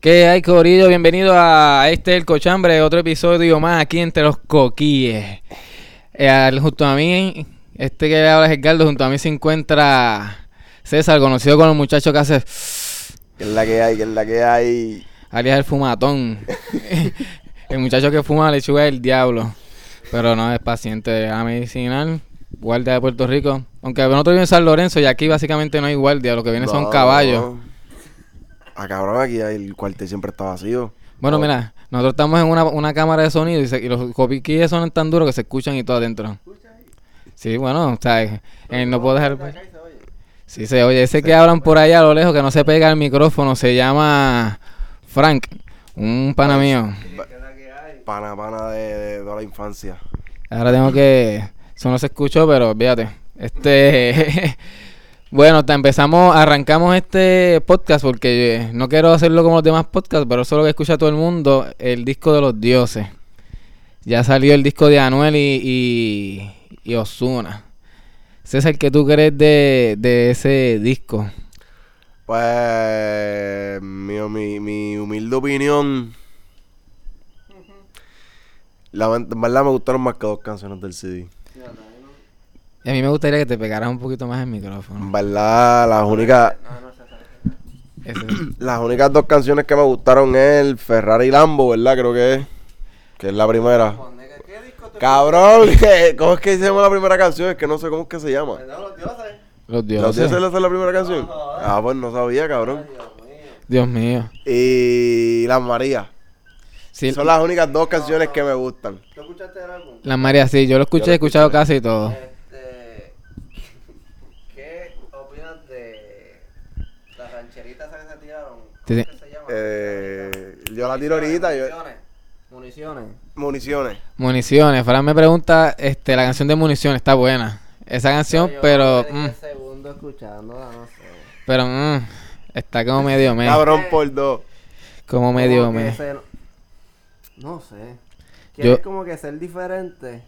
¿Qué hay, Corillo? Bienvenido a este El Cochambre, otro episodio más aquí entre los coquíes. Eh, junto a mí, este que habla es Edgardo, junto a mí se encuentra César, conocido con el muchacho que hace ¿Qué es la que hay? ¿Qué es la que hay? alias el fumatón. el muchacho que fuma lechuga del diablo. Pero no es paciente a medicinal, guardia de Puerto Rico. Aunque nosotros vivimos en San Lorenzo y aquí básicamente no hay guardia, lo que viene son caballos. Ah, cabrón, aquí el cuartel siempre está vacío. Bueno, Oh. mira, nosotros estamos en una, una cámara de sonido y, se- y los copiquillos son tan duros que se escuchan y todo adentro. Sí, bueno, o sea, eh, no puedo dejar... Sí, se oye. Ese que hablan por allá a lo lejos que no se pega al micrófono se llama Frank, un pana mío. Pana, pana de, de toda la infancia. Ahora tengo que... Eso no se escuchó, pero fíjate. Este... bueno, te empezamos, arrancamos este podcast porque eh, no quiero hacerlo como los demás podcasts, pero eso es lo que escucha todo el mundo, el disco de los dioses. Ya salió el disco de Anuel y, y, y Ozuna. César, ¿qué tú crees de, de ese disco? Pues, mi, mi, mi humilde opinión. La, en verdad me gustaron más que dos canciones del CD. Y a mí me gustaría que te pegaras un poquito más el micrófono. Verdad, las únicas, Ese- las únicas dos canciones que me gustaron es el Ferrari Lambo, ¿verdad? Creo que es. Que es la primera. Cabrón, ¿qué? ¿cómo es que se llama la primera canción? Es que no sé cómo es que se llama. los ¿Los dioses. dioses esa es la primera canción? Ah, pues no sabía, cabrón. Dios mío. Y Las Marías. Sí, Son las únicas dos canciones que me gustan. ¿Tú escuchaste el álbum? la María, sí, yo lo escuché, Yo lo he escuchado casi todo. Este, ¿Qué opinas de las rancheritas esas que se Eh, yo la tiro ahorita. Yo, Municiones. Municiones. municiones. Municiones. Fran me pregunta, este, la canción de Municiones está buena. Esa canción, Yo pero, mm, segundo escuchándola, no sé. pero, mm, está como medio me, Cabrón por dos. como medio Como que me. se- No sé. Yo- Quieres como que ser diferente.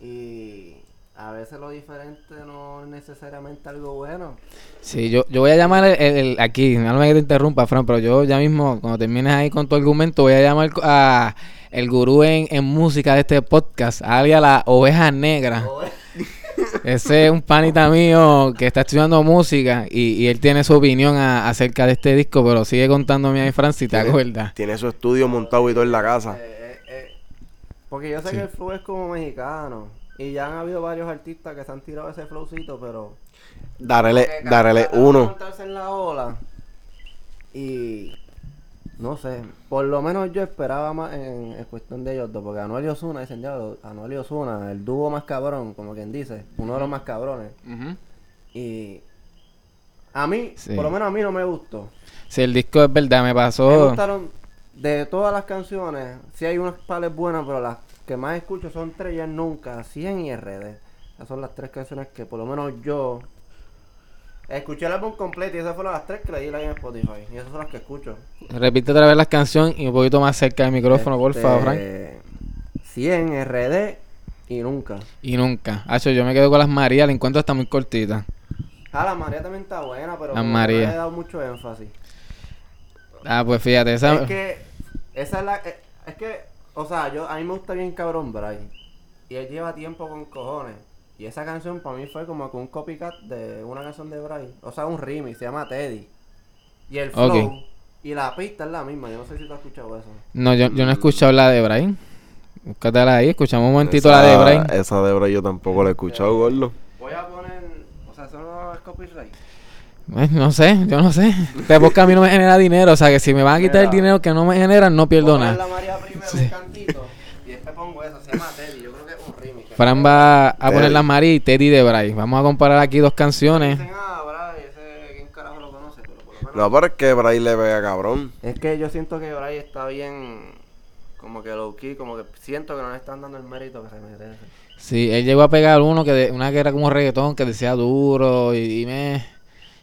Y a veces lo diferente no es necesariamente algo bueno. Sí, yo, yo voy a llamar el, el- el- aquí, no me que te interrumpa, Fran, pero yo ya mismo, cuando termines ahí con tu argumento, voy a llamar a el gurú en, en música de este podcast, alias la oveja negra. Ese es un panita mío que está estudiando música y, y él tiene su opinión a- acerca de este disco, pero sigue contándome ahí, Fran, si te Tiene- acuerdas. Tiene su estudio montado y todo en la casa. Eh, eh, eh, porque yo sé Sí. que el flow es como mexicano. Y ya han habido varios artistas que se han tirado ese flowcito, pero. Darele, darele uno. montarse en la ola. Y. No sé. Por lo menos yo esperaba más en, en cuestión de ellos dos. Porque Anuel y Ozuna dicen ya, Anuel y Ozuna, el dúo más cabrón, como quien dice. Uno de los más cabrones. Y. A mí, Sí. por lo menos a mí no me gustó. Si el disco es verdad, me Me pasó. gustaron de todas las canciones. Sí hay unas pales buenas, pero las que más escucho son Tres y el Nunca, 100 y RD. Esas son las tres canciones que por lo menos yo escuché el álbum completo y esas fueron las tres que le di like en Spotify. Y esas son las que escucho. Repite otra vez las canciones y un poquito más cerca del micrófono, por Este, favor, Frank. 100 RD y Nunca. Y nunca. Hacho, yo me quedo con las Marías, la encuentro hasta muy cortita. Ah, la María también está buena, pero María. no le he dado mucho énfasis. Ah, pues fíjate, esa. Es que esa es la eh, es que o sea, yo a mí me gusta bien cabrón Brian. Y él lleva tiempo con cojones. Y esa canción para mí fue como que un copycat de una canción de Brian, o sea, un remix, se llama Teddy. Y el flow y la pista es la misma, yo no sé si tú has escuchado eso. No, yo, yo no he escuchado la de Brian. Búscatela ahí, escuchamos un momentito la de Brian. Esa de Brian yo tampoco la he escuchado, gordo. Voy a poner, o sea, eso no es copyright. Eh, no sé, yo no sé. Este podcast a mí no me genera dinero, o sea que si me van a quitar el dinero que no me generan, no pierdo nada. la María primero un cantito y después pongo eso, se llama Teddy, yo creo que es un remix. Fran va a poner la María y Teddy de Brian. Vamos a comparar aquí dos canciones. Ah, No, pero es que Brian le pega cabrón. Es que yo siento que Bray está bien, como que low key, como que siento que no le están dando el mérito que se merece. Sí, él llegó a pegar uno que de, una que era como reggaetón que decía duro y, y me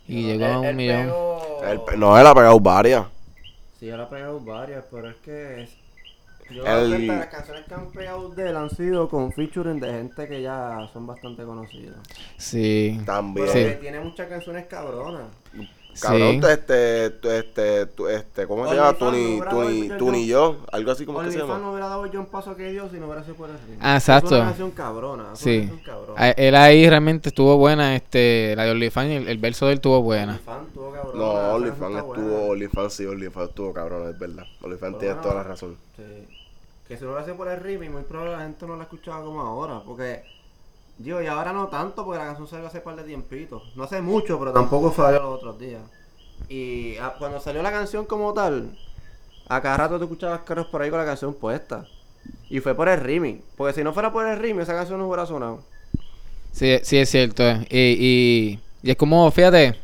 y llegó a un él millón. pegó- Él pe- no, él ha pegado varias. Sí, él ha pegado varias, pero es que es- yo El- las canciones que han pegado de él han sido con featuring de gente que ya son bastante conocidas. Sí. También. Pero Sí. que tiene muchas canciones cabronas. Cabrón, Sí. este, tu- este, tu- este, ¿cómo se llama? fan, Tú ni, hubiera tú dado ni, el tú ni yo, algo así como que se OnlyFans no llama. hubiera dado yo un paso que dio si no hubiera sido por el ritmo. Ah, Es exacto. una canción cabrona. es una Sí. canción cabrona. A- Él ahí realmente estuvo buena, este, la de OnlyFans, el, el verso de él estuvo buena. OnlyFans estuvo cabrona, No, OnlyFans estuvo. OnlyFans sí, OnlyFans estuvo cabrón, es verdad. OnlyFans tiene toda la razón. Sí. Que si no lo hace por el remix, muy probable la gente no la escuchaba como ahora. Porque, digo, y ahora no tanto, porque la canción salió hace par de tiempitos. No hace mucho, pero tampoco salió los otros días. Y ah, cuando salió la canción como tal, a cada rato te escuchabas carros por ahí con la canción puesta. Y fue por el remix. Porque si no fuera por el remix, esa canción no hubiera sonado. Sí, sí es cierto. eh. Y, y es como, fíjate,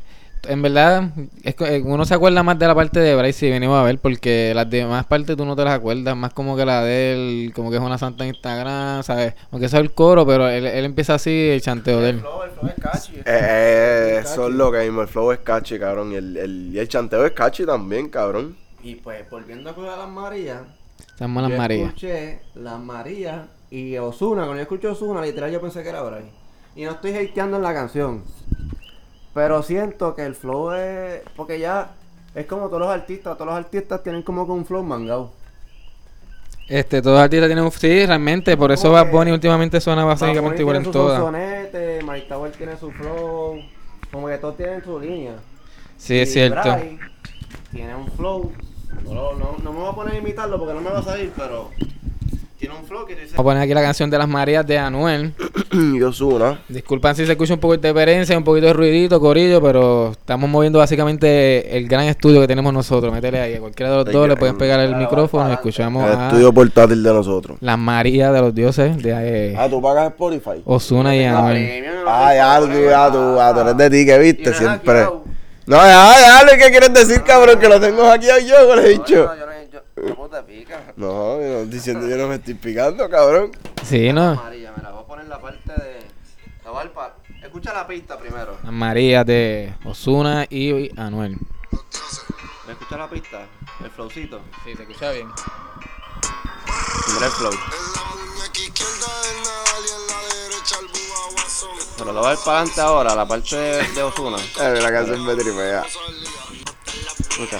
en verdad, es, eh, uno se acuerda más de la parte de Bryce si venimos a ver, porque las demás partes tú no te las acuerdas, más como que la de él, como que es una santa en Instagram, ¿sabes? Aunque eso es el coro, pero él, él empieza así el chanteo de él. flow, el flow es catchy. Eh, eh, eso es lo que mismo, el flow es catchy, cabrón, y el, el, y el chanteo es catchy también, cabrón. Y pues, volviendo a las Marías. Malas yo Marías. escuché Las Marías y Osuna. Cuando yo escuché Osuna, literal yo pensé que era Bray. Y no estoy hateando en la canción. Pero siento que el flow es. Porque ya es como todos los artistas. Todos los artistas tienen como que un flow mangado. Este, todos los artistas tienen un... Sí, realmente, por eso Bad Bunny últimamente suena básicamente igual en todas. sonsonete, Mike Tower tiene su flow. Como que todos tienen su línea. Sí, es cierto. Bray tiene un flow. No, lo- no, no me voy a poner a imitarlo porque no me va a salir, pero. Tiene un flow que tú dices. Vamos a poner aquí la canción de las Marías de Anuel. y Ozuna. Disculpan si se escucha un poco de interferencia, un poquito de ruidito, corillo, pero estamos moviendo básicamente el gran estudio que tenemos nosotros. Métele ahí, a cualquiera de los El dos le pueden pegar el micrófono y escuchamos El a estudio portátil de nosotros. las Marías de los dioses de eh, Ah, tú pagas Spotify. Osuna y Anuel. Ah, ya, tú, ya, tú, tú eres de ti, que viste, siempre. No, ya, ya, que quieres decir, cabrón, que lo tengo hackeado yo, le he dicho. Yo, ¿cómo te pica? No, yo no estoy diciendo, yo no me estoy picando, cabrón. Sí, ¿no? María, me la voy a poner en la parte de. La voy a dar pa- Escucha la pista primero. Las Marías de Osuna y Anuel. ¿Me escucha la pista? El flowcito. Sí, se escucha bien. Mira el flow. Pero lo voy a dar para adelante ahora, la parte de, de Osuna. Eh, la canción me tripea. Escucha.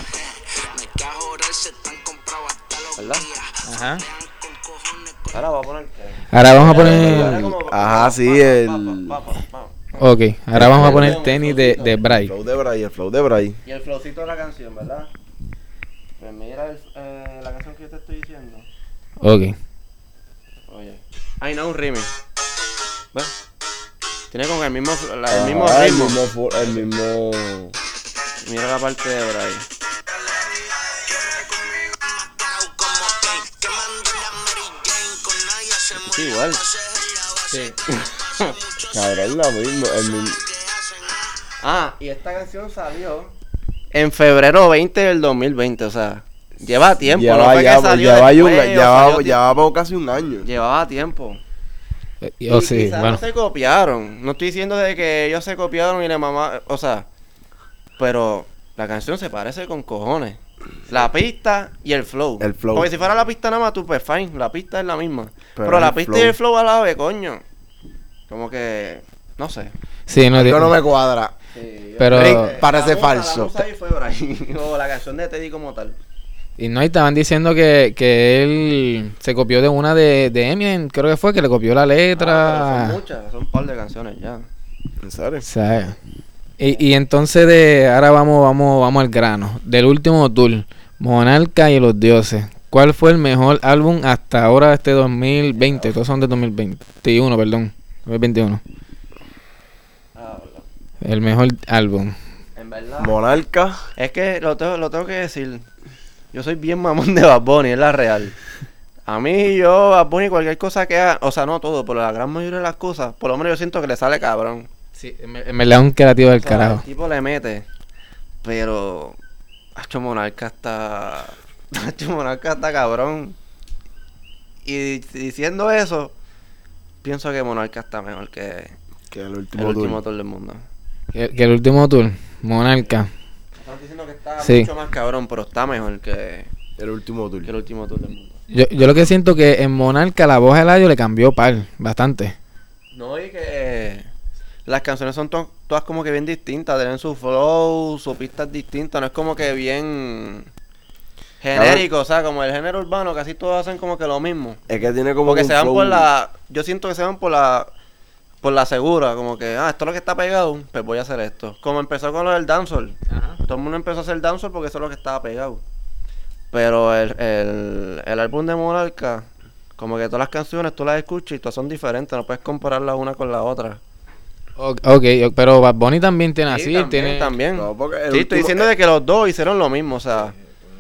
¿Verdad? Ajá. Ahora voy a poner. Ahora vamos a poner... Ajá, sí, el-. Ok, ahora vamos a poner tenis de, de El Bray. flow de Bray, el flow de Bray. Y el flowcito de la canción, ¿verdad? Pues mira el- eh, la canción que yo te estoy diciendo. Ok. Oye. Ay, no, un remix. ¿Ves? Tiene como el mismo, la- el mismo Ah, ritmo. El mismo, el mismo... Mira la parte de Bray. Igual. Sí. Cabrón, la mismo, el mismo... Ah, y esta canción salió en febrero 20 del 2020, o sea, lleva tiempo, no Lleva, fue ya, que salió lleva, después, un- lleva, salió ti- lleva por casi un año. llevaba tiempo. Eh, Y Oh, sí, quizás bueno. no se copiaron. No estoy diciendo de que ellos se copiaron y la mamá, o sea, pero la canción se parece con cojones. La pista y el flow. El flow. Porque si fuera la pista nada más, tú pues fine, la pista es la misma. Pero Pero, la pista flow. y el flow a la vez, coño. Como que, no sé. Sí, no, Algo no me cuadra. Pero- Rick parece La musa- falso. La musa ahí fue Brian, o la canción de Teddy como tal. Y no, y estaban diciendo que, que él se copió de una de, de Eminem, creo que fue, que le copió la Ah, letra. pero son muchas, son un par de canciones ya. ¿En serio? O sea, y, y entonces de ahora vamos, vamos, vamos al grano. Del último tour, Monarca y los dioses. ¿Cuál fue el mejor álbum hasta ahora este 2020? Todos son de 2021, perdón. 2021. Ah, El mejor álbum. en verdad. Monarca. Es que lo tengo, lo tengo que decir. Yo soy bien mamón de Bad Bunny, es la real. A mí, yo, Bad Bunny, cualquier cosa que haga, o sea, no todo, pero la gran mayoría de las cosas, por lo menos yo siento que le sale cabrón. Sí, en verdad es un creativo del O sea, carajo. El tipo le mete, pero. Hacho Monarca está. Monarca está cabrón. Y diciendo eso, pienso que Monarca está mejor que Que el el último, último tour. del mundo. Que, que el último tour, Monarca. Están diciendo que está Sí. mucho más cabrón, pero está mejor que, El último tour. que el último tour del mundo. Yo, yo lo que siento que en Monarca la voz de Eladio le cambió par, bastante. No, y que las canciones son to- todas como que bien distintas, tienen su flow, su pista es distinta, no es como que bien genérico, o sea, como el género urbano, casi todos hacen como que lo mismo. Es que tiene como Porque que se van flow- por la, yo siento que se van por la, por la segura, como que, ah, esto es lo que está pegado, pues voy a hacer esto. Como empezó con lo del dancehall, Ajá. todo el mundo empezó a hacer dancehall porque eso es lo que estaba pegado. Pero el, el, el álbum de Monarca, como que todas las canciones tú las escuchas y todas son diferentes, no puedes compararlas una con la otra. O- Ok, pero Bad Bunny también tiene Sí, así, también, tiene... también. No, Sí, estoy diciendo de que los dos hicieron lo mismo, o sea,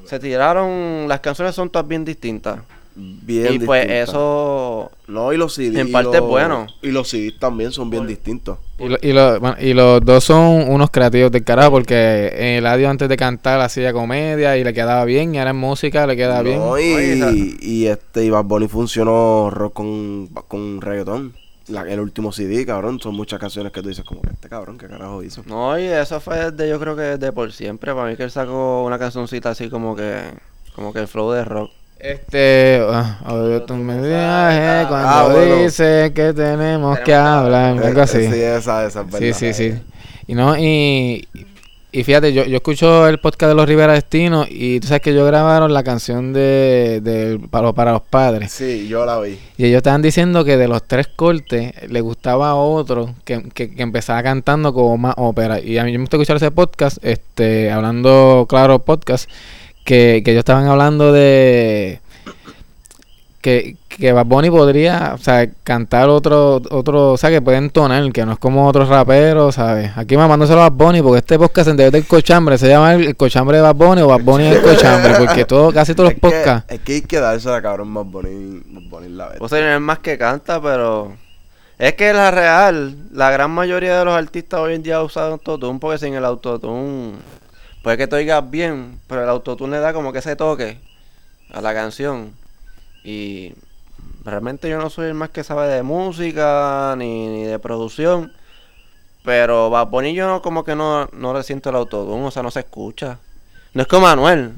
se tiraron, las canciones son todas bien distintas. Bien y pues eso No, y los CDs. En parte es bueno. Y los CDs también son bien distintos. Y, lo- y, lo- bueno, y los dos son unos creativos del carajo porque Eladio antes de cantar hacía comedia y le quedaba bien y ahora en música le queda bien. Y, Oye, y este, y Bad Bunny funcionó rock con, con reggaetón. La- el último CD, cabrón, son muchas canciones que tú dices como que este cabrón, ¿qué carajo hizo? No, y eso fue desde, yo creo que desde por siempre. Para mí que él sacó una cancioncita así como que, como que el flow de rock. Este, ah, odio tu mensaje cuando Ah, bueno. dice que tenemos que que hablar, algo Eh, así. Sí, esa, esa es verdad. Sí, sí, sí. Y no, y, y fíjate, yo, yo escucho el podcast de los Rivera Destino y tú sabes que ellos grabaron la canción de, de para, para los padres. Sí, yo la vi. Y ellos estaban diciendo que de los tres cortes le gustaba otro que, que, que empezaba cantando como más ópera. Y a mí me gusta escuchar ese podcast, este, hablando, claro, podcast, que, que ellos estaban hablando de que, que Bad Bunny podría, o sea, cantar otro, otro, o sea, que puede entonar, que no es como otros raperos, ¿sabes? Aquí mamándoselo a Bad Bunny, porque este podcast en vez del cochambre se llama el, el cochambre de Bad Bunny o Bad Bunny el cochambre, porque todo, casi todos los es, podcasts. es que hay que darse la cabrón más bonita. Más bonita la vez. O sea, no es más que canta, pero... Es que la real, la gran mayoría de los artistas hoy en día usan autotune porque sin el autotune... Puede que te oigas bien, pero el autotune le da como que ese toque a la canción. Y realmente yo no soy el más que sabe de música ni, ni de producción. Pero Bad Bunny yo no, como que no, no le siento el autotune, o sea, no se escucha. No es como Anuel.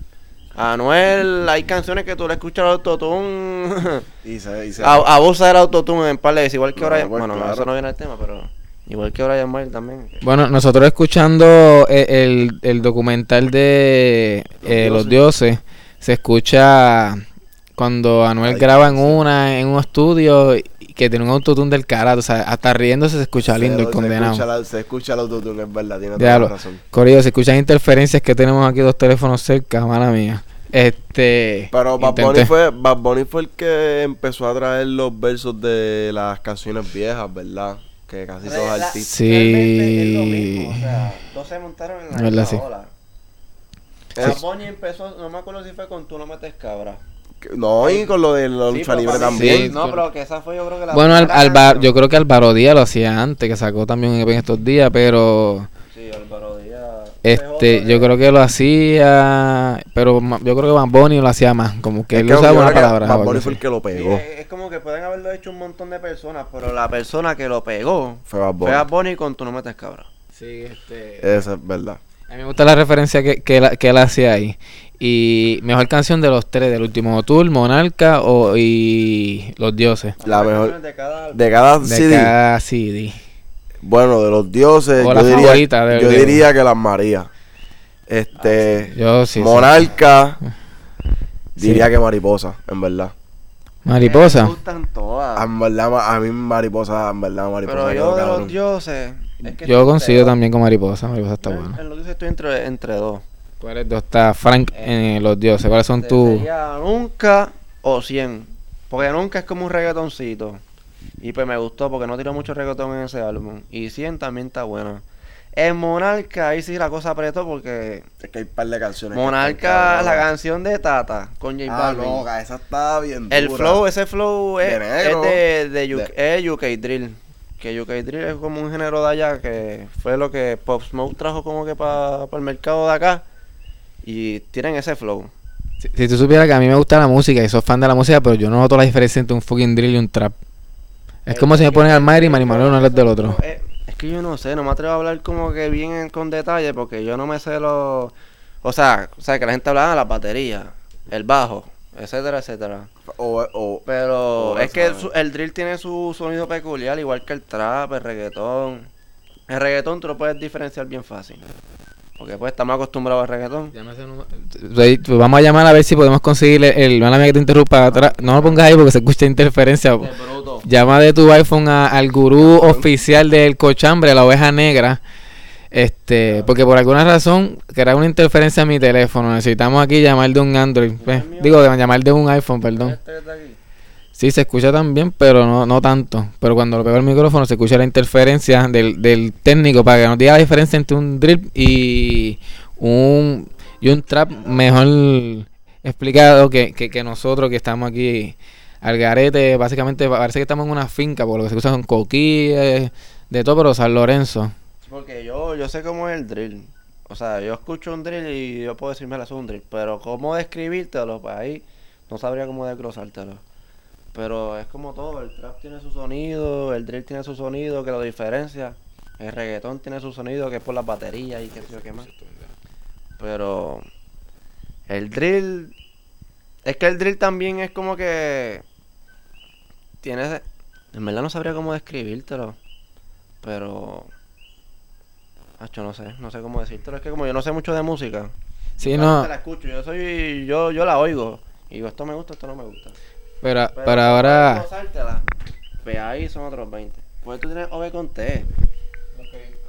Anuel, hay canciones que tú le escuchas el autotune. y se, y se- A- abusa del autotune en par igual que No, ahora. bueno, no, eso no viene al tema, pero. Igual que ahora Yamal también. Bueno, nosotros escuchando eh, el, el documental de eh, Los Dioses, se escucha cuando Anuel Ay, graba en sí. una en un estudio y que tiene un autotune del carajo, o sea, hasta riéndose se escucha se- lindo el se condenado. escucha la- Se escucha el autotune, es verdad, tiene toda Diablo. la razón. Corillo, se escuchan interferencias que tenemos aquí dos teléfonos cerca, mala mía. Este Pero Bad intenté- Bunny, fue, Bad Bunny fue el que empezó a traer los versos de las canciones viejas, ¿verdad? Que casi todos La- artistas. Sí. realmente es lo mismo, o sea, todos se montaron en la Verdad, misma sí. ola. Sí. Bad Bunny empezó, no me acuerdo si fue con Tú no metes cabra. No, y con lo de la Sí, lucha libre también. Sí. No, pero que esa fue yo creo que la Bueno, al, canción. yo creo que Álvaro Díaz lo hacía antes, que sacó también un EP en estos días, pero Sí, Álvaro Díaz. Este, yo creo que lo hacía, pero yo creo que Bad Bunny lo hacía más, como que Es él que usaba una palabra. Bunny así. fue el que lo pegó. es, es como que pueden haberlo hecho un montón de personas, pero la persona que lo pegó Fue. Bad Bunny con Tú no metes cabra. Sí, este, Esa es verdad. A mí me gusta la referencia que, que, él- que él hacía ahí. Y mejor canción de los tres, del último tour, Monarca o, y Los Dioses. La mejor. De cada. De cada De CD. cada CD. Bueno, de los dioses. O yo la diría, favorita de- yo de- diría que las Marías. Este. Yo sí. sí. Monarca. Sí. Diría que mariposa, en verdad. Me Mariposa. gustan todas. En verdad, ma- a mí mariposa, en verdad, mariposa. Pero yo de los dioses. Es que Yo consigo también con Mariposa. Mariposa está bueno. En los dioses estoy entre, entre dos. ¿Cuáles dos? Está Frank en Los Dioses. ¿Cuáles son tus...? Nunca o 100. Porque nunca es como un reggaetoncito. Y pues me gustó porque no tiró mucho reggaetón en ese álbum. Y 100 también está bueno. En Monarca, ahí sí la cosa apretó porque. Es que hay un par de canciones. que Monarca, la canción de Tata con J Ah, Balvin. no, esa está bien El dura. flow, ese flow es, De negro. es de, de UK, De- es UK Drill. Que UK Drill es como un género de allá que fue lo que Pop Smoke trajo como que para el mercado de acá. Y tienen ese flow. Si, si tú supieras que a mí me gusta la música y soy fan de la música, pero yo no noto la diferencia entre un fucking drill y un trap. Es como si me ponen al Mayri y Manny Manuel uno es del otro. Eh, Es que yo no sé, no me atrevo a hablar como que bien en- con detalle porque yo no me sé los... O sea, o sea que la gente hablaba de la batería, el bajo, etcétera, etcétera. O, o, Pero Oh, es que su- el drill tiene su sonido peculiar, igual que el trap, el reggaetón. El reggaetón tú lo puedes diferenciar bien fácil. Porque pues estamos acostumbrados al reggaetón. Número. Pues, vamos a llamar a ver si podemos conseguir el. el mala mía que te interrumpa atrás. No lo pongas ahí porque se escucha interferencia. Llama de tu iPhone a- al gurú oficial del cochambre, la oveja negra. Este, porque por alguna razón crea una interferencia en mi teléfono. Necesitamos aquí llamar de un Android. pues, digo, de llamar de un iPhone, perdón. Este está aquí. Sí, se escucha también, pero no, no tanto. Pero cuando lo pego al micrófono se escucha la interferencia del, del técnico para que nos diga la diferencia entre un drill y un, y un trap mejor explicado que, que, que nosotros que estamos aquí al garete. Básicamente parece que estamos en una finca, porque lo que se usa son coquillas, de todo, pero San Lorenzo. Porque yo, yo sé cómo es el drill. O sea, yo escucho un drill y yo puedo decirme es un drill. Pero cómo describírtelo, pues ahí no sabría cómo desglosártelo. Pero es como todo, el trap tiene su sonido, el drill tiene su sonido que lo diferencia. El reggaetón tiene su sonido que es por las baterías y qué sé yo qué más. Pero el drill... Es que el drill también es como que... Tiene... En verdad no sabría cómo describírtelo. Pero... No sé, no sé cómo decírtelo. Es que como yo no sé mucho de música. Sí, no, la escucho, yo soy... Yo, yo la oigo. Y digo, esto me gusta, esto no me gusta. pero, Pero pero ahora... desglosártela, Pues ahí son otros 20. Pues tú tienes OV con T.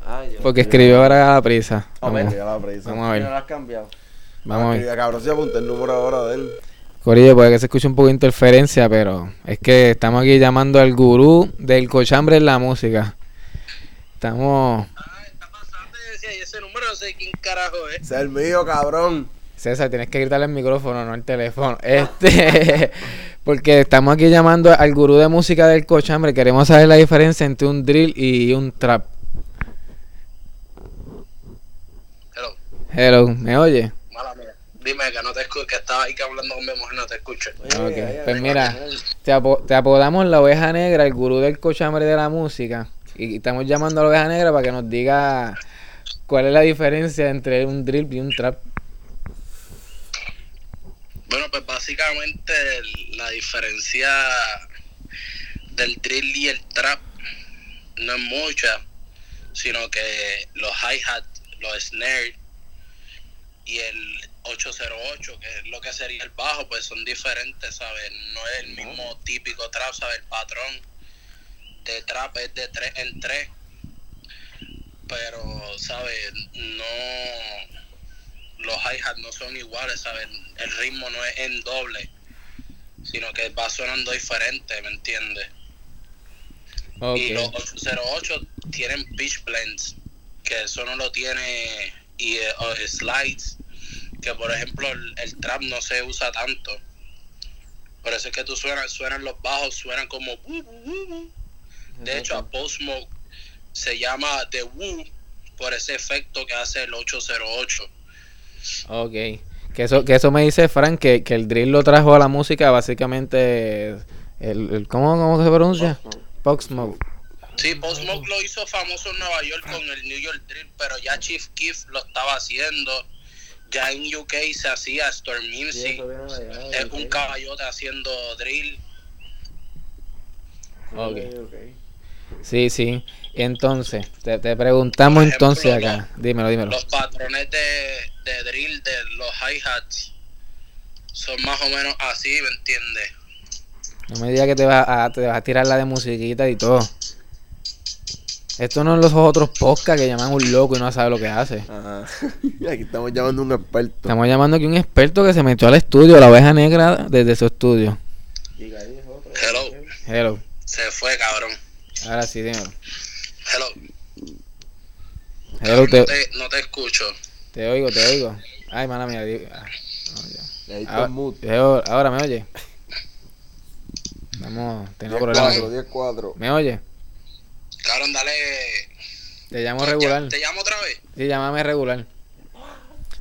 Ay, Dios Porque escribió ahora a la prisa. Vamos, la prisa. a no ver. lo has cambiado. Vamos a ver. Escribía, Cabrón, si apunté el número ahora de él. Corillo, puede que se escuche un poco de interferencia, pero es que estamos aquí llamando al gurú del cochambre en la música. Estamos... Y decía, y ese número no sé quién carajo es. Es el mío, cabrón. César, tienes que gritarle el micrófono, no el teléfono. Este, porque estamos aquí llamando al gurú de música del cochambre. Queremos saber la diferencia entre un drill y un trap. Hello, Hello, ¿me oye? mala mía. Dime que no te escucho, que estaba ahí que hablando con mi mujer, no te escucho. Ok, pues mira, te, te apodamos la oveja negra, el gurú del cochambre de la música. Y estamos llamando a la oveja negra para que nos diga cuál es la diferencia entre un drill y un trap. Bueno, pues básicamente la diferencia del drill y el trap no es mucha, sino que los hi-hat, los snare y el 808, que es lo que sería el bajo, pues son diferentes, ¿sabes? No es el mismo típico trap, ¿sabes? El patrón de trap es de 3 en 3. Pero, ¿sabes? No los hi-hat no son iguales, ¿sabes? El ritmo no es en doble, sino que va sonando diferente, ¿me entiendes? Y los 808 tienen pitch blends, que eso no lo tiene, y o slides, que por ejemplo el, el trap no se usa tanto. Por eso es que tú suenas, suenan los bajos, suenan como... De hecho, a Post Smoke se llama The Woo por ese efecto que hace el 808. Ok. Que eso, que eso me dice Frank, que, que el drill lo trajo a la música básicamente... El, el- ¿cómo, ¿Cómo se pronuncia? Pop Smoke. Sí, Post Smoke lo hizo famoso en Nueva York con el New York Drill, pero ya Chief Keef lo estaba haciendo. Ya en UK se hacía Storm Music. Es un caballote haciendo drill. Ok. Sí, sí. Entonces, te, te preguntamos ejemplo, entonces acá. los- Dímelo, dímelo. Los patrones de, de drill de los hi-hats son más o menos así, ¿me entiendes? No me digas que te vas a, te vas a tirar la de musiquita y todo. Esto no es los otros podcasts que llaman un loco y no sabe lo que hace. Ajá. Aquí estamos llamando a un experto. Estamos llamando aquí a un experto que se metió al estudio, la oveja negra, desde su estudio. Hello, Hello. se fue, cabrón. Ahora sí, dímelo. Hello, Hello, no te, te, no te escucho. te oigo, te oigo. Ay, mala mía. ah, no. Le Ahora, mute. ahora- ahora me oye. Vamos, tengo problemas. 10-4, 10-4. ¿Me oye? Cabrón, dale. Te llamo regular. ¿Te llamo otra vez? Sí, llámame regular.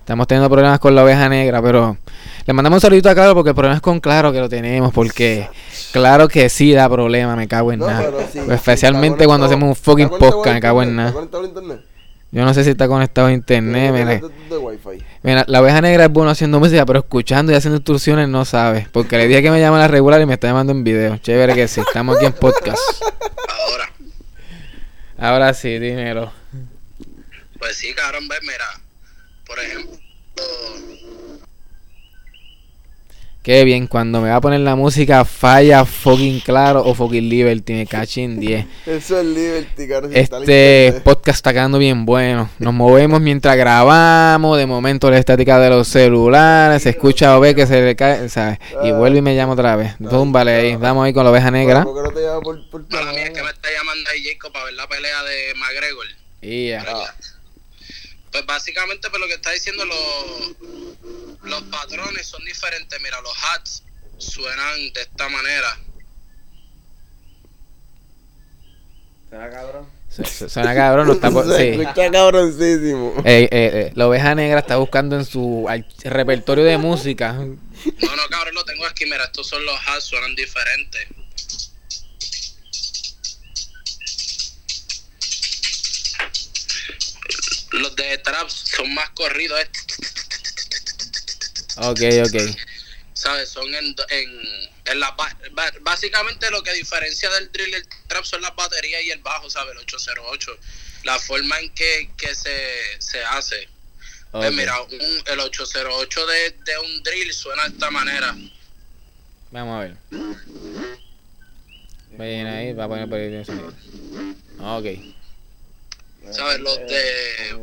Estamos teniendo problemas con la oveja negra, pero le mandamos un saludito a Claro porque el problema es con Claro que lo tenemos, porque claro que sí da problema, me cago en No, nada. sí, Pues especialmente cuando hacemos un fucking podcast, me cago en nada. ¿Está conectado a internet? Yo no sé si está conectado a internet. Mira, mira, la oveja negra es bueno haciendo música, pero escuchando y haciendo instrucciones no sabe. Porque le dije que me llama la regular y me está llamando en video. Chévere que sí, estamos aquí en podcast. Ahora. Ahora sí, dímelo. Pues sí, cabrón, ve, mira. Por ejemplo, Qué bien, cuando me va a poner la música falla fucking claro o fucking liberty, me cachín 10. Eso es Liberty, si está Este listo, podcast está quedando bien bueno. Nos movemos mientras grabamos. De momento la estática de los celulares. Se escucha o ve que se le cae. ¿sabes? Y Ah. vuelve y me llamo otra vez. Túmbale ahí. Vamos ahí con la oveja negra. ¿Por qué no te llama por, por para mí es que me está llamando ahí Jacob para ver la pelea de McGregor. Y ya. Pues básicamente, pues lo que está diciendo, los, los patrones son diferentes. Mira, los hats suenan de esta manera. ¿Será cabrón? Su- su- Suena cabrón. No está por... Se sí. escucha cabroncísimo. Eh, eh, eh, la oveja negra está buscando en su al- repertorio de música. No, no, cabrón, lo tengo aquí. Mira, estos son los hats, suenan diferentes. Los de trap son más corridos, eh, Ok, ok. ¿sabes? Son en, en, en la... Básicamente lo que diferencia del drill el trap son las baterías y el bajo, ¿sabes? El 808. La forma en que, que se, se hace. Pues ok. mira, un- el 808 de, de un drill suena de esta manera. Vamos a ver. Ven ahí, va a poner por ahí el sonido. Ok. ¿Sabes? Los de...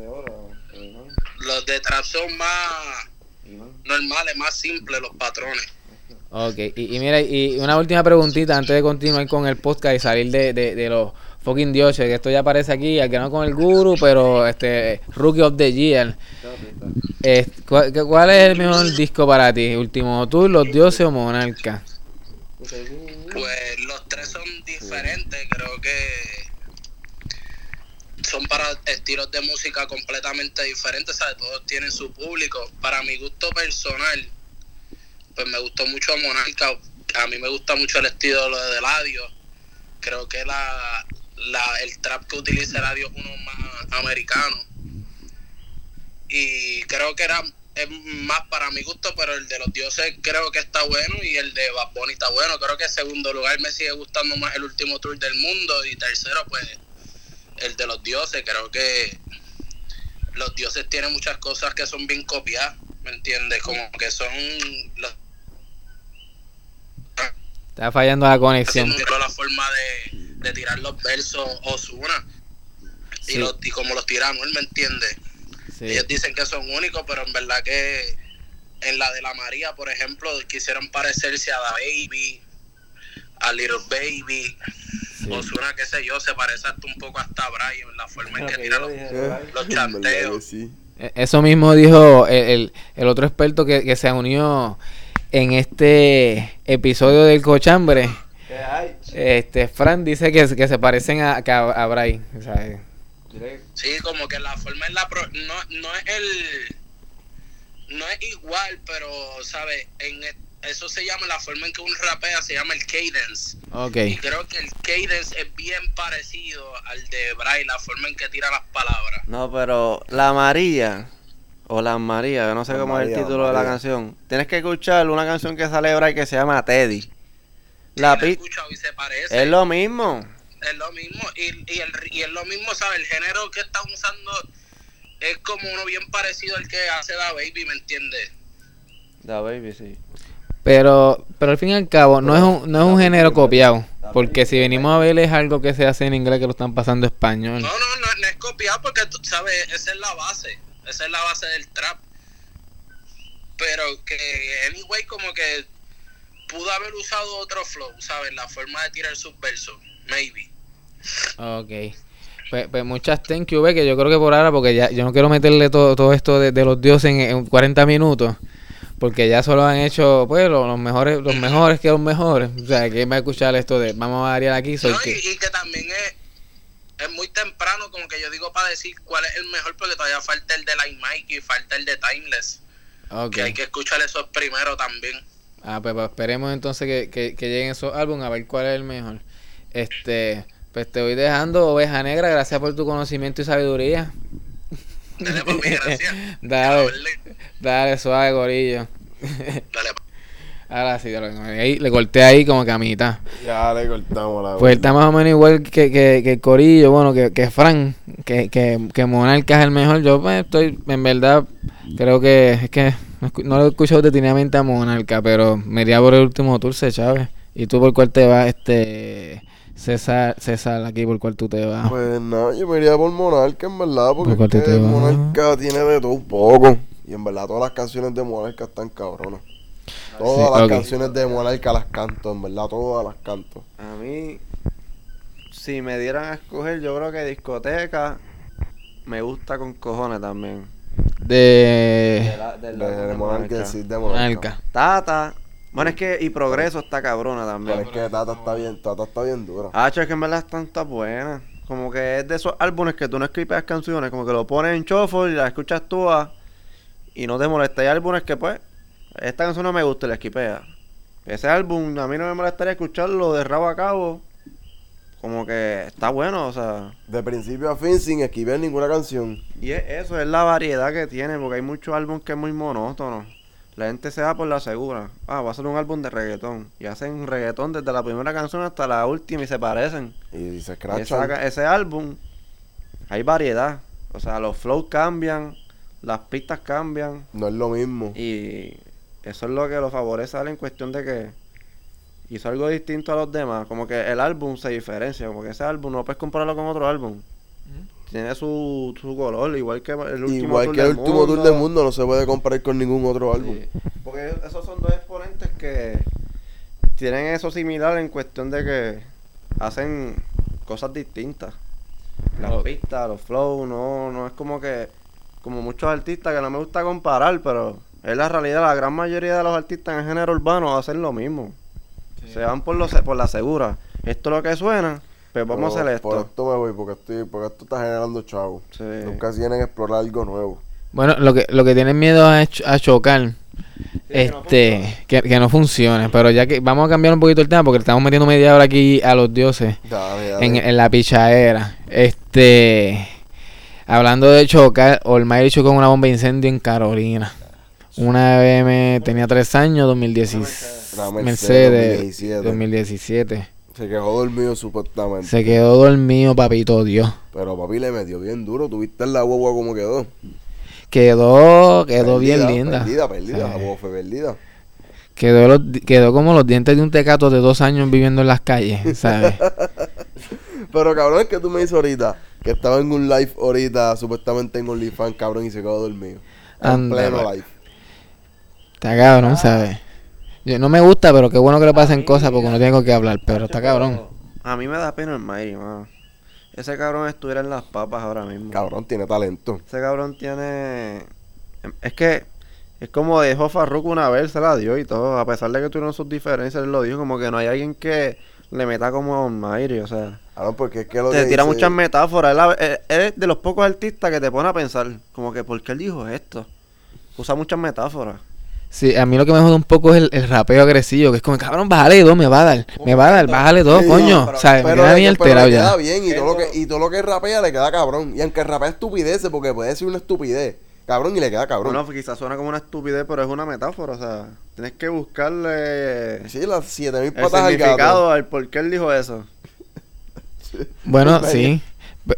Los de trap son más normales, más simples los patrones. Ok, y, y mira, y una última preguntita antes de continuar con el podcast y salir de, de, de los fucking dioses, que esto ya aparece aquí, al que no con el guru, pero este Rookie of the Year. Eh, ¿cuál, cuál es el mejor disco para ti? ¿Último Tour, Los Dioses o Monarca? Pues los tres son diferentes, creo que son para estilos de música completamente diferentes, ¿sabes? Todos tienen su público. Para mi gusto personal, pues me gustó mucho Monarca. A mí me gusta mucho el estilo de Eladio. Creo que la, la, el trap que utiliza Eladio es uno más americano. Y creo que era es más para mi gusto, pero el de los dioses creo que está bueno y el de Bad Bunny está bueno. Creo que en segundo lugar me sigue gustando más el último tour del mundo y tercero pues el de los dioses. Creo que los dioses tienen muchas cosas que son bien copiadas, ¿me entiendes? Como que son los Está fallando la conexión. la forma de, de tirar los versos Osuna y, Sí. los, y como los tira Anuel, ¿me entiendes? Sí. Ellos dicen que son únicos, pero en verdad que en la de la María, por ejemplo, quisieron parecerse a Da Baby, a Little Baby, Sí. Ozuna, qué sé yo, se parece hasta un poco hasta a Brian, la forma en que tira los... right. Los chanteos. Eh, Eso mismo dijo el, el- el otro experto que, que se unió en este episodio del Cochambre. ¿Qué hay? Este, Fran dice que, que se parecen a, que a, a Bray. O sea, Directo. Sí, como que la forma en la... pro- no, no es el... No es igual, pero, ¿sabes? En e- eso se llama, la forma en que un rapea se llama el cadence. ok. Y creo que el cadence es bien parecido al de Bray, la forma en que tira las palabras. No, pero la María, o la María, yo no sé cómo es el María, título de la María. canción. Tienes que escuchar una canción que sale Bray que se llama Teddy. La Sí, y se parece. es lo mismo. Es lo mismo. Y, y, el, y es lo mismo, ¿sabes? El género que están usando es como uno bien parecido al que hace Da Baby, ¿me entiendes? Da baby, sí. Pero, pero al fin y al cabo, no es un, no es un género copiado. Porque si venimos a ver es algo que se hace en inglés que lo están pasando español. No, no, no, no es copiado porque, tú sabes, esa es la base. Esa es la base del trap. Pero que, anyway, como que pudo haber usado otro flow, ¿sabes? La forma de tirar sus versos. Maybe. Ok. Pues, pues muchas thank you, ve, que yo creo que por ahora, porque ya yo no quiero meterle todo, todo esto de, de los dioses en, en 40 minutos, porque ya solo han hecho, pues, los, los mejores los mejores que los mejores. O sea, que va a escuchar esto de, vamos a variar aquí, No, que... y, que también es, es muy temprano, como que yo digo, para decir cuál es el mejor, porque todavía falta el de Like Mike y falta el de Timeless. Ok. Que hay que escuchar esos primero también. Ah, pues, pues, esperemos entonces que, que, que lleguen esos álbumes a ver cuál es el mejor. Este, pues te voy dejando, oveja negra, gracias por tu conocimiento y sabiduría. Dale, papi, gracias. Dale, Dale, dale, suave, gorillo. dale. Ahora sí, ahí, le corté ahí como que a mitad. Ya le cortamos la Pues está más o menos igual que, que, que Corillo, bueno, que, que Fran, que, que, que Monarca es el mejor. Yo pues, estoy, en verdad, creo que es que no, lo he escuchado detenidamente a Monarca, pero me iría por el último Dulce Chávez. ¿Y tú por cuál te vas, este César, César, aquí por cuál tú te vas? Pues nada, yo me iría por Monarca, en verdad, porque ¿Por es que? Monarca tiene de todo un poco. Y en verdad todas las canciones de Monarca están cabronas. Todas Sí, las canciones de Monarca las canto, en verdad, todas las canto. A mí, si me dieran a escoger, yo creo que discoteca me gusta con cojones también. De la- De, álbum de de Monarca, Monarca. sí, de Monarca. Monarca. Tata. Bueno, es que y Progreso está cabrona Pero también. es que Tata está bien, Tata está bien dura. Ah, es que en verdad están tan buenas. Como que es de esos álbumes que tú no escribes canciones, como que lo pones en shuffle y las escuchas tú ah, y no te molesta. Hay álbumes que pues, esta canción no me gusta y la esquipea. Ese álbum a mí no me molestaría escucharlo de rabo a cabo. Como que está bueno, o sea. De principio a fin, sin esquivar ninguna canción. Y es eso, es la variedad que tiene, porque hay muchos álbumes que es muy monótono. La gente se va por la segura. Ah, va a ser un álbum de reggaetón. Y hacen reggaetón desde la primera canción hasta la última y se parecen. Y se escrachan. ese álbum, hay variedad. O sea, los flows cambian, las pistas cambian. No es lo mismo. Y eso es lo que lo favorece a él en cuestión de que hizo algo distinto a los demás. Como que el álbum se diferencia. Como que ese álbum no puedes compararlo con otro álbum. Tiene su, su color, igual que el último Igual tour que el del último tour del mundo no se puede comparar con ningún otro álbum. Sí, Porque esos son dos exponentes que tienen eso similar en cuestión de que hacen cosas distintas. Las Oh. pistas, los flows, no, no es como que, como muchos artistas que no me gusta comparar, pero es la realidad, la gran mayoría de los artistas en el género urbano hacen lo mismo. Se van por, lo, se- por la segura. Esto es lo que suena, pues vamos a Pero hacer Por esto. esto me voy, porque, estoy, porque esto está generando chavo. Sí. Nunca vienen a explorar algo nuevo. Bueno, lo que, lo que tienen miedo es ch- a chocar. este, que, que no funcione. Pero ya que vamos a cambiar un poquito el tema porque le estamos metiendo media hora aquí a los dioses Dale, dale. en, en la pichadera. Este, hablando de chocar, Olmairi chocó una bomba de incendio en Carolina. Una BM tenía tres años, 2016. Una Mercedes, Mercedes 2017. 2017. Se quejó dormido supuestamente. Se quedó dormido, papito Dios. Pero papi le metió bien duro. ¿Tuviste la guagua como quedó? Quedó, quedó bien linda. Perdida, perdida. Sí. La guagua fue perdida. Quedó, los quedó como los dientes de un tecato de dos años viviendo en las calles, ¿sabes? Pero cabrón, es que tú me dices ahorita que estaba en un live ahorita, supuestamente en OnlyFans, cabrón, y se quedó dormido. En Anda, pleno live. Está cabrón, ¿sabes? Yo, no me gusta, pero qué bueno que le pasen cosas porque no tengo que hablar, pero está cabrón. A mí me da pena el Mayri, mano. Ese cabrón estuviera en las papas ahora mismo. Cabrón, tiene talento. Ese cabrón tiene. Es que. Es como dijo Farruko una vez, se la dio y todo. A pesar de que tuvieron sus diferencias, él lo dijo. Como que no hay alguien que le meta como a Mayri, o sea. Cabrón, porque es que lo Te que tira dice- muchas metáforas. Él, él- él es de los pocos artistas que te pone a pensar. Como que, ¿por qué él dijo esto? Usa muchas metáforas. Sí, a mí lo que me jode un poco es el, el rapeo agresivo, que es como, cabrón, bájale dos, me va a dar, me va a dar, bájale dos, Sí, coño. pero- ¿Sabes? Me Pero, queda bien alterado queda ya. bien y todo, lo que, y todo lo que rapea le queda cabrón. Y aunque rapea estupideces, porque puede ser una estupidez, cabrón, y le queda cabrón. Bueno, quizás suena como una estupidez, pero es una metáfora. O sea, tienes que buscarle sí, las 7000 el patas al gato. significado al por qué él dijo eso. Bueno, sí.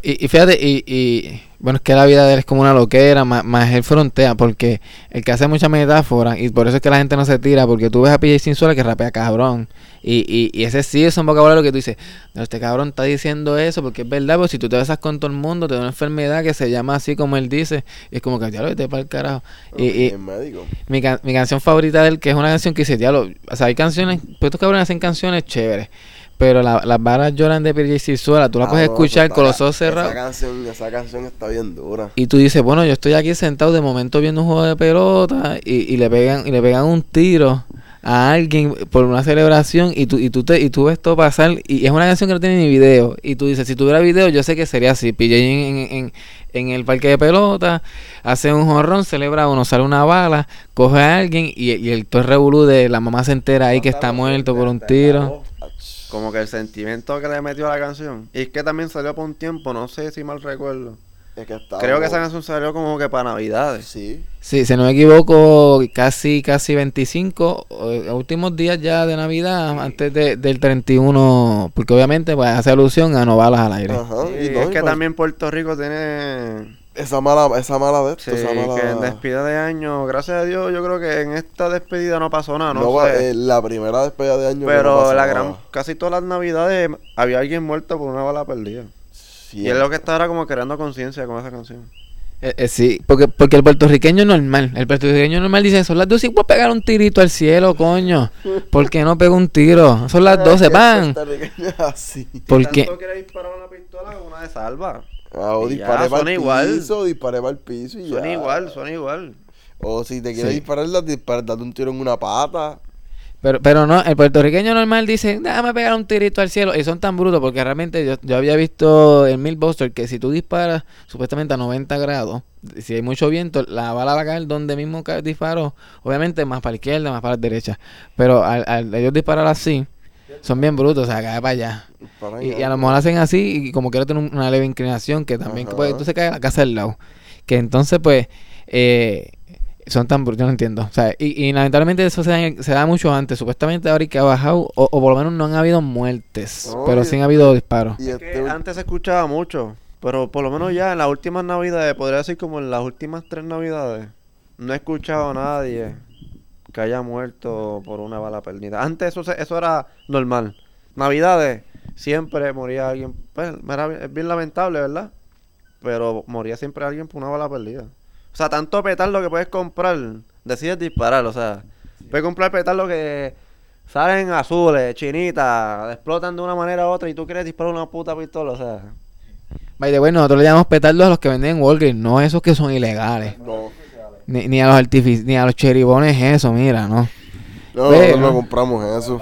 Y, y fíjate, y, y bueno, es que la vida de él es como una loquera, más, más él frontea, porque el que hace mucha metáfora, y por eso es que la gente no se tira, porque tú ves a PJ Sinsuela que rapea cabrón, y, y, y ese sí es un vocabulario que tú dices, no, este cabrón está diciendo eso, porque es verdad, porque si tú te besas con todo el mundo, te da una enfermedad que se llama así como él dice, y es como que ya lo vete para el carajo. Y, y mi, can- mi canción favorita de él, que es una canción que dice, diablo, o sea, hay canciones, pues estos cabrones hacen canciones chéveres, pero la- las varas lloran de PJ Sinsuela, tú la puedes escuchar con los ojos cerrados. Esa canción, esa canción está bien dura. Y tú dices, bueno, yo estoy aquí sentado de momento viendo un juego de pelota y, y le pegan y le pegan un tiro a alguien por una celebración y tú y tú te y tú ves todo pasar y es una canción que no tiene ni video y tú dices, si tuviera video yo sé que sería así, PJ en, en, el parque de pelota, hace un jorrón, celebra uno, sale una bala, coge a alguien y, y el todo revolú de la mamá se entera ahí que está muerto por un tiro. Como que el sentimiento que le metió a la canción. Y es que también salió por un tiempo, no sé si mal recuerdo. Es que está Creo que esa canción salió como que para Navidades. Sí. Sí, si no me equivoco, casi casi 25 eh, últimos días ya de Navidad, antes de- del 31, porque obviamente pues, hace alusión a no balas al aire. Ajá. Sí, y no, es y que pues, también Puerto Rico tiene Esa mala, esa mala de esto, Sí, esa mala... que en despedida de año, gracias a Dios, yo creo que en esta despedida no pasó nada, no, No sé. eh, la primera despedida de año. que no pero pasa la nada. gran, casi todas las navidades había alguien muerto por una bala perdida. Sí, Y es lo que está ahora como creando conciencia con esa canción. Eh, eh, sí, porque, porque el puertorriqueño normal, el puertorriqueño normal dice, son las 12 y voy a pegar un tirito al cielo, coño. ¿Por qué no pego un tiro? Son las 12, pan. Puertorriqueño es así. Porque Tanto quiere disparar una pistola con una de salva. Ah, o disparé para el igual. piso, disparé para el piso y Suena ya. igual, suena igual. O si te quieres Sí. disparar, la disparas, date un tiro en una pata. Pero, pero no, el puertorriqueño normal dice, déjame pegar un tirito al cielo. Y son tan brutos porque realmente yo, yo había visto en Millbuster que si tú disparas supuestamente a 90 grados, si hay mucho viento, la bala va a caer donde mismo disparó. Obviamente más para la izquierda, más para la derecha. Pero al, al ellos disparar así, son bien brutos, o sea, cae para allá. Y, y a lo mejor hacen así y como quiero tener un- una leve inclinación que también, que, pues, entonces cae a la casa del lado. Que entonces pues... Eh, son tan brutos, yo no entiendo. O sea, y, y lamentablemente eso se da, se da mucho antes. Supuestamente ahora que ha bajado, o, o por lo menos no han habido muertes, pero sí han habido disparos. Y Es este, que antes se escuchaba mucho, pero por lo menos ya en las últimas navidades, podría decir como en las últimas tres navidades, no he escuchado a nadie que haya muerto por una bala perdida. Antes eso, se- eso era normal. Navidades, siempre moría alguien. Pues, era bien- es bien lamentable, ¿verdad? Pero moría siempre alguien por una bala perdida. O sea, tanto petardo que puedes comprar, decides disparar, o sea, puedes comprar petardo que salen azules, chinitas, explotan de una manera u otra y tú quieres disparar una puta pistola, o sea. By the way, nosotros le llamamos petardos a los que venden en Walgreens, no esos que son ilegales. no. Ni, ni a los artific ni a los cheribones eso, mira, ¿no? No, Ve, nosotros ¿no? no compramos eso.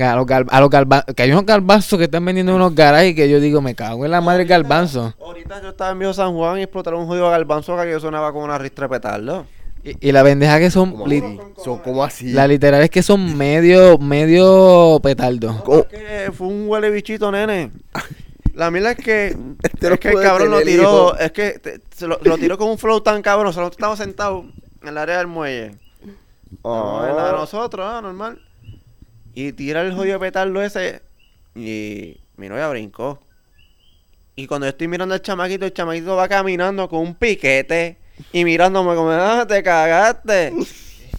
A los, gal- a los galba- que hay unos garbanzos que están vendiendo en unos garajes que yo digo, me cago en la madre del garbanzo. Ahorita yo estaba en Viejo San Juan y explotaron un jodido galbanzo que yo sonaba con una ristra de petardo. Y, y la bendeja que son, Como li- así. Son como así. la literal es que son medio, medio petardo. Que fue un huele bichito, nene. La mierda es que, Este es que el cabrón lo tiró, es que te- se lo, lo tiró con un flow tan cabrón, solo estaba sentado en el área del muelle. No, en la de nosotros, ah, normal. Y tira el jodido petardo ese. Y mi novia brincó. Y cuando yo estoy mirando al chamaquito, el chamaquito va caminando con un piquete. Y mirándome como, ah, te cagaste.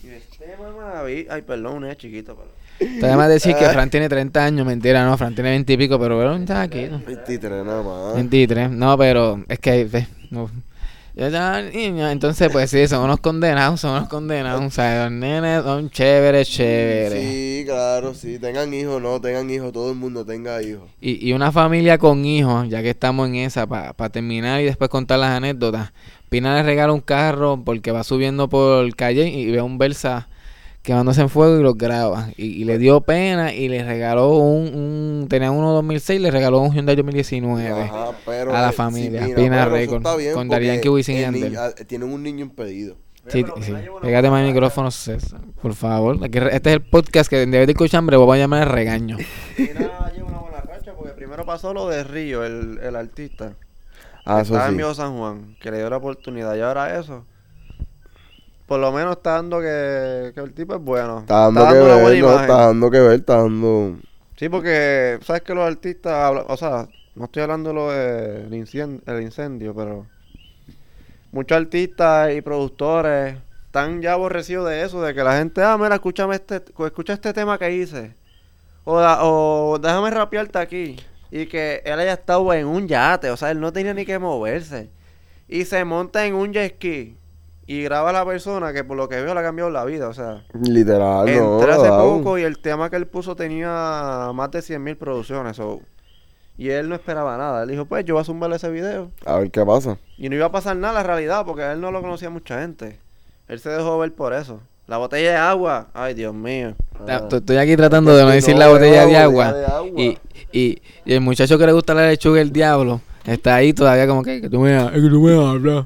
Y este mamá, ay, perdón, un chiquito, pero. Te además decir que Fran tiene 30 años, mentira, no, Fran tiene 20 y pico, pero bueno, está aquí. 23 nada más. 23, no, pero es que, ve, no. Ya, ya, niña, entonces, pues sí, son unos condenados, son unos condenados, o sea, los nenes son chéveres, chéveres. Sí, claro, sí. Tengan hijos, no, tengan hijos. Todo el mundo tenga hijos. Y, y una familia con hijos, ya que estamos en esa, para terminar y después contar las anécdotas. Pina le regala un carro porque va subiendo por calle y ve un Versa quemándose en fuego y lo graba. Y, y le dio pena y le regaló un, un tenía uno 2006, le regaló un Hyundai 2019. Ajá, pero, a la eh, familia, mira, Pina pero Record, está bien con porque Daddy Yankee, Wisin y ah, Tienen un niño impedido. Sí, pero sí. Pégate más el micrófono, César, por favor. Este es el podcast que en vez de escuchar hambre voy a llamar el regaño. Mira, lleva una buena racha porque primero pasó lo de Río, el, el artista. Ah, estaba en sí. Viejo San Juan, que le dio la oportunidad. Y ahora eso. Por lo menos está dando que, que el tipo es bueno. Está dando que ver, no, está dando que ver, está dando... Sí, porque sabes que los artistas, o sea, no estoy hablando lo del incien- el incendio, pero muchos artistas y productores están ya aborrecidos de eso, de que la gente, ah, mira, escúchame este, escucha este tema que hice. O, da- o déjame rapearte aquí. Y que él haya estado en un yate, o sea, él no tenía ni que moverse. Y se monta en un jet ski y graba a la persona que por lo que veo le ha cambiado la vida, o sea. Literal, no. Entré hace poco y el tema que él puso tenía más de 100 mil producciones. so, Y él no esperaba nada. Él dijo, pues yo voy a zumbar ese video. A ver qué pasa. Y no iba a pasar nada la realidad porque a él no lo conocía mucha gente. Él se dejó ver por eso. La botella de agua. Ay, Dios mío. T- Estoy aquí tratando de no Ah. no, decir la botella de botella agua. de agua. Y, y, y el muchacho que le gusta la lechuga el diablo está ahí todavía como que, que tú me, que tú me hablas.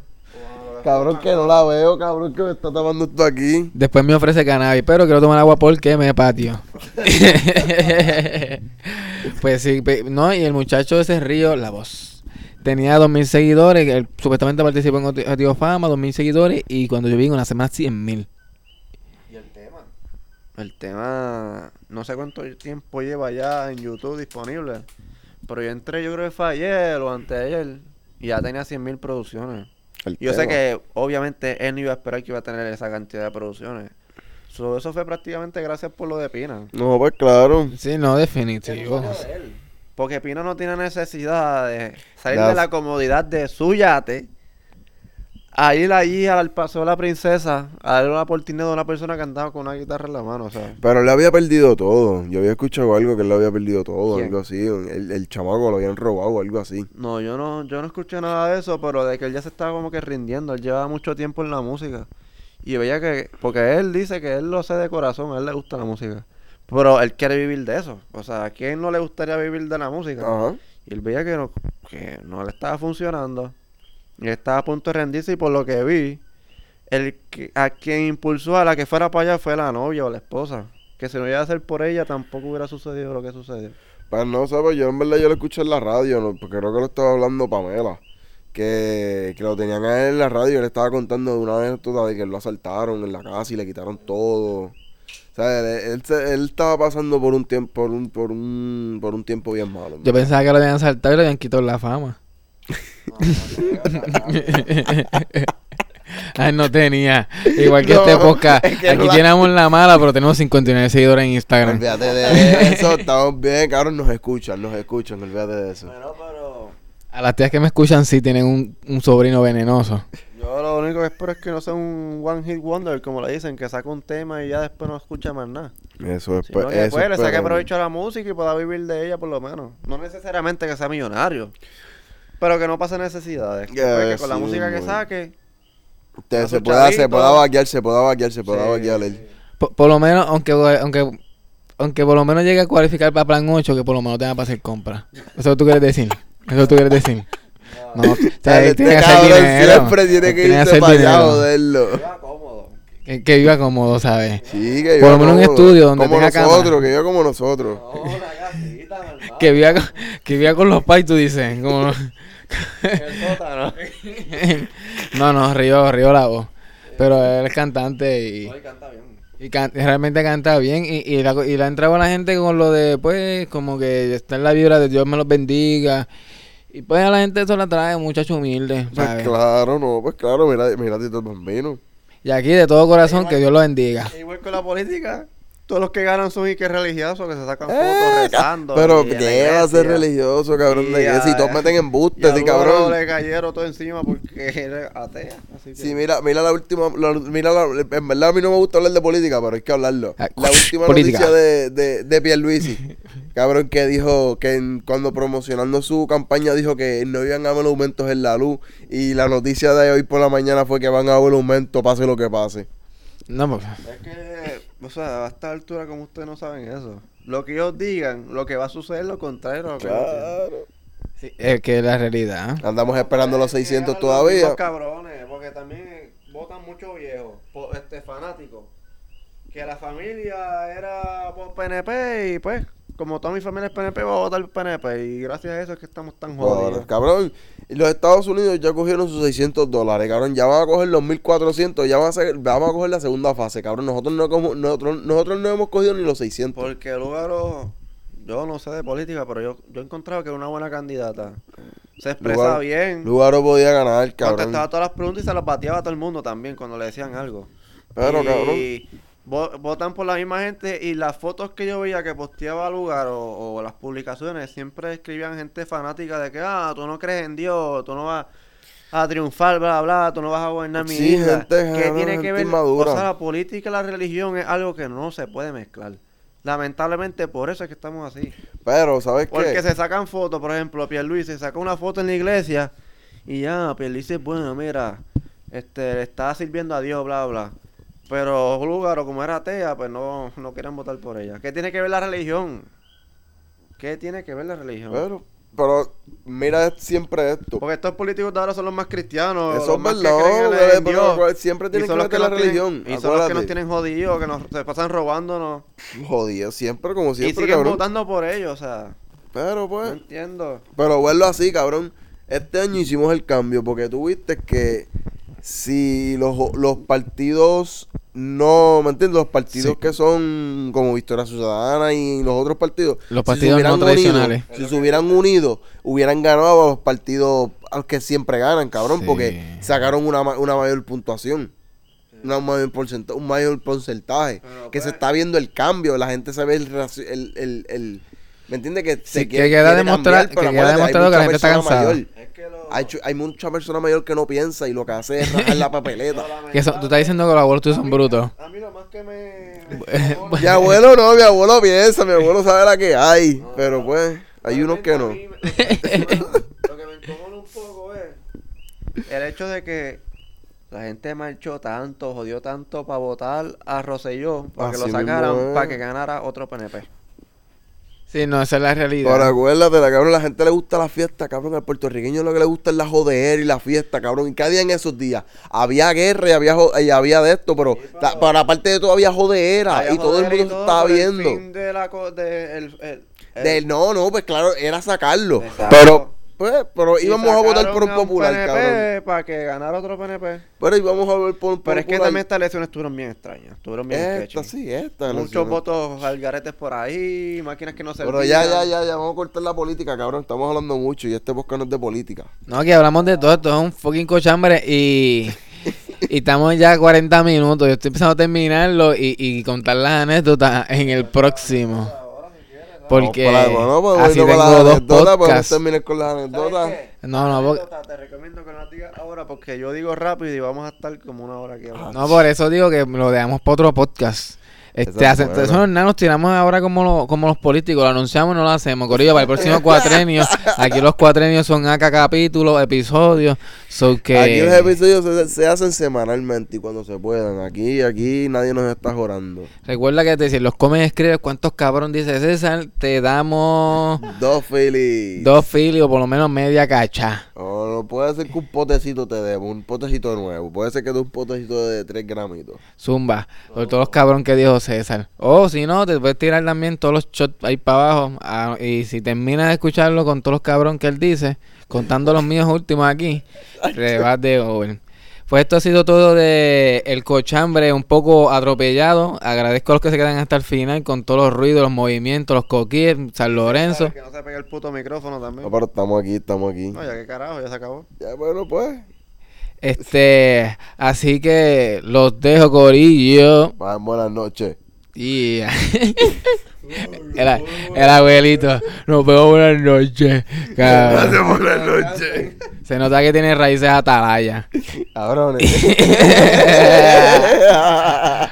Cabrón que no la veo, cabrón que me está tapando esto aquí. Después me ofrece cannabis, pero quiero tomar agua porque me patio. pues sí, no, y el muchacho de ese río, la voz. tenía 2.000 seguidores, él supuestamente participó en Objetivo Fama, 2.000 seguidores, y cuando yo vi en una semana 100.000. ¿Y el tema? El tema, no sé cuánto tiempo lleva ya en YouTube disponible, pero yo entré, yo creo que fue ayer o antes de ayer, y ya tenía 100.000 producciones. El Y yo sé que obviamente él no iba a esperar que iba a tener esa cantidad de producciones. So, eso fue prácticamente gracias por lo de Pina. No, pues claro. Sí, no, definitivo. Porque Pina no tiene necesidad de salir de la comodidad de su yate a ir allí al Paseo de la Princesa a darle una oportunidad a una persona que andaba con una guitarra en la mano, o sea. Pero él había perdido todo. Yo había escuchado algo que él lo había perdido todo, ¿Quién? algo así. El, el chamaco lo habían robado, algo así. No, yo no, yo no escuché nada de eso, pero de que él ya se estaba como que rindiendo, él llevaba mucho tiempo en la música. Y veía que, porque él dice que él lo hace de corazón, a él le gusta la música. Pero él quiere vivir de eso. O sea, ¿a quién no le gustaría vivir de la música? Ajá. Y él veía que no, que no le estaba funcionando. Estaba a punto de rendirse y por lo que vi, el que, a quien impulsó a la que fuera para allá fue la novia o la esposa. Que si no iba a ser por ella, tampoco hubiera sucedido lo que sucedió. Pues no sé, pues yo en verdad yo lo escuché en la radio, ¿no? porque creo que lo estaba hablando Pamela. Que, que lo tenían a él en la radio y él estaba contando de una anécdota de que lo asaltaron en la casa y le quitaron todo. O sea, él, él se- él estaba pasando por un tiempo, por un, por un, por un tiempo bien malo. Yo pensaba que lo habían saltado y le habían quitado la fama. Ay, no tenía. Igual que No, este podcast. es que Aquí no la- tenemos la mala, pero tenemos 59 seguidores en Instagram. Olvídate de eso, estamos bien, cabrón, nos escuchan, nos escuchan, olvídate de eso. Bueno, pero A las tías que me escuchan sí tienen un, un sobrino venenoso. yo lo único que espero es que no sea un one hit wonder, como le dicen, que saca un tema y ya después no escucha más nada. Eso es, Sino que eso pues, le saque provecho a la música y pueda vivir de ella por lo menos. No necesariamente que sea millonario, pero que no pase necesidades. Que, Ya, pues, que con la sí, música que saque, Te- se, pueda, se pueda vaquear, se pueda vaquear, se pueda Sí. vaquear él. Por, por lo menos, aunque, aunque, aunque por lo menos llegue a cualificar para plan 8, que por lo menos tenga para hacer compras. Eso tú quieres decir. Eso tú quieres decir. No, o sea, Este tiene que hacer cabrón dinero. siempre tiene que Tiene irse hacer para allá joderlo. Viva cómodo. Que, que viva cómodo, ¿sabes? Sí, que Por viva lo menos un estudio donde como tenga nosotros, que viva como nosotros. No, una casita, normal. Que viva, con- que viva con los pais, tú dices. Como... El sótano. no, no, Río, Río la voz. Pero él es cantante y, Hoy canta bien. y can- realmente canta bien. Y, y, la, y la ha entrado a la gente con lo de, pues, como que está en la vibra de Dios me los bendiga. Y pues a la gente eso la trae, muchacho humilde, Pues ¿sabes? claro, no, pues claro, mira, mira Tito el Bambino. Y aquí de todo corazón, que Dios lo bendiga. Igual con la política. Todos los que ganan son y que religiosos, que se sacan Eh, fotos rezando. Pero y ¿qué va a ser religioso, cabrón? De Y que si todos meten Y embustes, sí, Lugaro cabrón. le cayeron todo encima porque era atea. Así que... Sí, mira, mira la última, la- mira la, en verdad a mí no me gusta hablar de política, pero hay que hablarlo. Ah, La última política. noticia de, de, de Pierluisi, cabrón, que dijo que en- cuando promocionando su campaña dijo que no iban a haber aumentos en la luz y la noticia de hoy por la mañana fue que van a haber aumentos pase lo que pase. No, pues, Es que, o sea, a esta altura como ustedes no saben eso. Lo que ellos digan, lo que va a suceder es lo contrario que. Claro. sí, es que es la realidad. Andamos esperando los Es que 600 ganan los todavía. mismos cabrones, porque también votan muchos viejos, este, fanáticos. Que la familia era por PNP y pues, como toda mi familia es PNP, voy a votar PNP. Y gracias a eso es que estamos tan jodidos. cabrón, los Estados Unidos ya cogieron sus 600 dólares, cabrón. Ya van a coger los 1400, ya van a, hacer- vamos a coger la segunda fase, cabrón. Nosotros no, como- nosotros, nosotros no hemos cogido ni los 600. Porque Lugaro, yo no sé de política, pero yo, yo he encontrado que es una buena candidata. Se expresa Lugaro- bien. Lugaro podía ganar, cabrón. Contestaba todas las preguntas y se las bateaba a todo el mundo también cuando le decían algo. Pero, y cabrón. Vo- votan por la misma gente y las fotos que yo veía que posteaba lugar o, o las publicaciones siempre escribían gente fanática de que, ah, tú no crees en Dios, tú no vas a triunfar, bla, bla, tú no vas a gobernar mi Sí, isla. gente, que tiene gente que ver, inmadura. o sea, la política y la religión es algo que no se puede mezclar. Lamentablemente por eso es que estamos así. Pero, ¿sabes Porque qué? se sacan fotos, por ejemplo, Pierluisi se sacó una foto en la iglesia y ya, Pierluisi es bueno, mira, este, le está sirviendo a Dios, bla, bla. Pero Lugaro, como era atea, pues no, no querían votar por ella. ¿Qué tiene que ver la religión? ¿Qué tiene que ver la religión? Pero, pero, mira siempre esto. Porque estos políticos de ahora son los más cristianos. Eso los es verdad, pero Dios. acuérdate, siempre Y tienen que la tienen- religión, Y son los que nos tienen jodidos, que nos se pasan robándonos. Jodido, siempre, como y siempre, siguen cabrón. votando por ellos, o sea. Pero, No pues, entiendo. pero verlo así, cabrón. Este año hicimos el cambio porque tú viste que si los, los partidos no, ¿me entiendes? Los partidos Sí. que son como Victoria Ciudadana y los otros partidos. Los si partidos hubieran no tradicionales. unido- si se hubieran unido, hubieran ganado a los partidos a los que siempre ganan, cabrón, Sí. porque sacaron una, ma- una mayor puntuación. Una mayor porcenta- un mayor porcentaje. Pero, que se pues- está viendo el cambio, la gente se ve el... el, el, el- ¿Me entiendes? Que, se Sí, quiere- que queda quiere demostrar- cambiar, que queda demostrado que la gente está cansada. mayor. Hay, hay mucha persona mayor que no piensa y lo que hace es rajar la papeleta. Que son- tú estás diciendo que los abuelos tuyos son brutos. A mí lo más que me... mi abuelo no, mi abuelo piensa, mi abuelo sabe la que hay. pero pues, hay unos que no. Mí Lo que lo que me encojona un poco es el hecho de que la gente marchó tanto, jodió tanto para votar a Rosselló, para que lo sacaran, para que ganara otro PNP. Sí, no, esa es la realidad. Pero acuérdate, la cabrón, la gente le gusta la fiesta, cabrón. Al puertorriqueño lo que le gusta es la joder y la fiesta, cabrón. Y cada día en esos días había guerra y había, y había de esto, pero ta- para aparte de todo había jodera Había y todo el mundo se estaba el viendo. fin de la co- de el- el- el- Del- no, no, pues claro, era sacarlo. Exacto. Pero, pues, pero y íbamos a votar por un popular, PNP cabrón. Para que ganara otro PNP. Pero íbamos a votar por un Pero es que popular. también estas elecciones estuvieron bien extrañas. Estuvieron bien Esta sketchy. sí, esta. Muchos elecciones. votos algaretes por ahí, máquinas que no se Pero ya, ya, ya, ya, vamos a cortar la política, cabrón. Estamos hablando mucho y este podcast no es de política. No, que hablamos de todo, esto es un fucking cochambre y, y estamos ya a 40 minutos. Yo estoy empezando a terminarlo y, y contar las anécdotas en el próximo. Porque bueno, pues, así tengo las dos anécdotas, terminar con las anécdotas. No, no, porque- Anécdota, Te recomiendo que no las digas ahora porque yo digo rápido y vamos a estar como una hora aquí hablando. No, por eso digo que lo dejamos para otro podcast. Este, hace- eso no, nos tiramos ahora como, lo- como los políticos, lo anunciamos y no lo hacemos. Corillo, para el próximo cuatrenio, aquí los cuatrenios son acá capítulos, episodios, so que... Aquí los episodios se, se hacen semanalmente y cuando se puedan. Aquí, aquí nadie nos está jorando. Recuerda que te si los comes escribes cuántos cabrón dice César, te damos Dos Philly. dos filios, por lo menos media cacha. O no puede ser que un potecito te demos, un potecito nuevo. Puede ser que de un potecito de 3 gramitos. Zumba, por todos los cabrón que dijo César. O si no, te puedes tirar también todos los shots ahí para abajo. ah, y si terminas de escucharlo con todos los cabrón que él dice, contando los míos últimos aquí, de over. Pues esto ha sido todo de El Cochambre, un poco atropellado. Agradezco a los que se quedan hasta el final con todos los ruidos, los movimientos, los coquíes, San Lorenzo. Que no se pegue el puto micrófono también. No, pero estamos aquí, estamos aquí. No, ya que carajo, ya se acabó. Ya, bueno, pues. Este, así que los dejo, Corillo. Buenas noches. Y el, el abuelito, nos vemos buenas noches. cabrón. buenas noches. Se nota que tiene raíces atalaya. Cabrones.